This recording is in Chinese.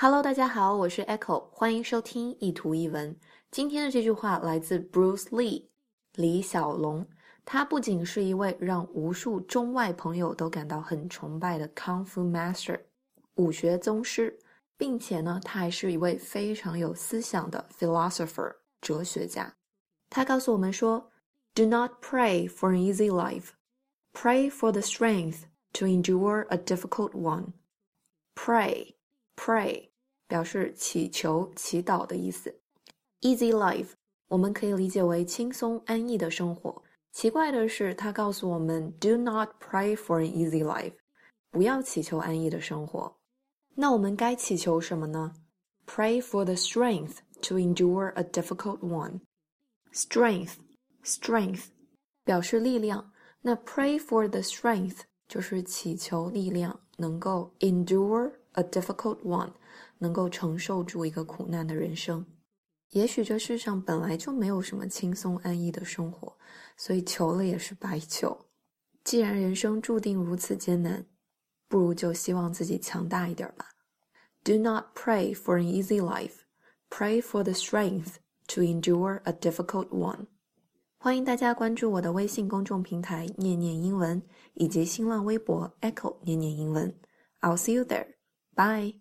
Hello，大家好，我是 Echo，欢迎收听一图一文。今天的这句话来自 Bruce Lee，李小龙。他不仅是一位让无数中外朋友都感到很崇拜的 Kung Fu Master，武学宗师，并且呢，他还是一位非常有思想的 philosopher，哲学家。他告诉我们说：“Do not pray for an easy life, pray for the strength to endure a difficult one. Pray, pray，表示祈求、祈祷的意思。Easy life，我们可以理解为轻松安逸的生活。”奇怪的是，他告诉我们：“Do not pray for an easy life，不要祈求安逸的生活。”那我们该祈求什么呢？Pray for the strength to endure a difficult one. Strength, strength，表示力量。那 pray for the strength 就是祈求力量，能够 endure a difficult one，能够承受住一个苦难的人生。也许这世上本来就没有什么轻松安逸的生活，所以求了也是白求。既然人生注定如此艰难，不如就希望自己强大一点吧。Do not pray for an easy life, pray for the strength to endure a difficult one。欢迎大家关注我的微信公众平台“念念英文”以及新浪微博 “Echo 念念英文”。I'll see you there. Bye.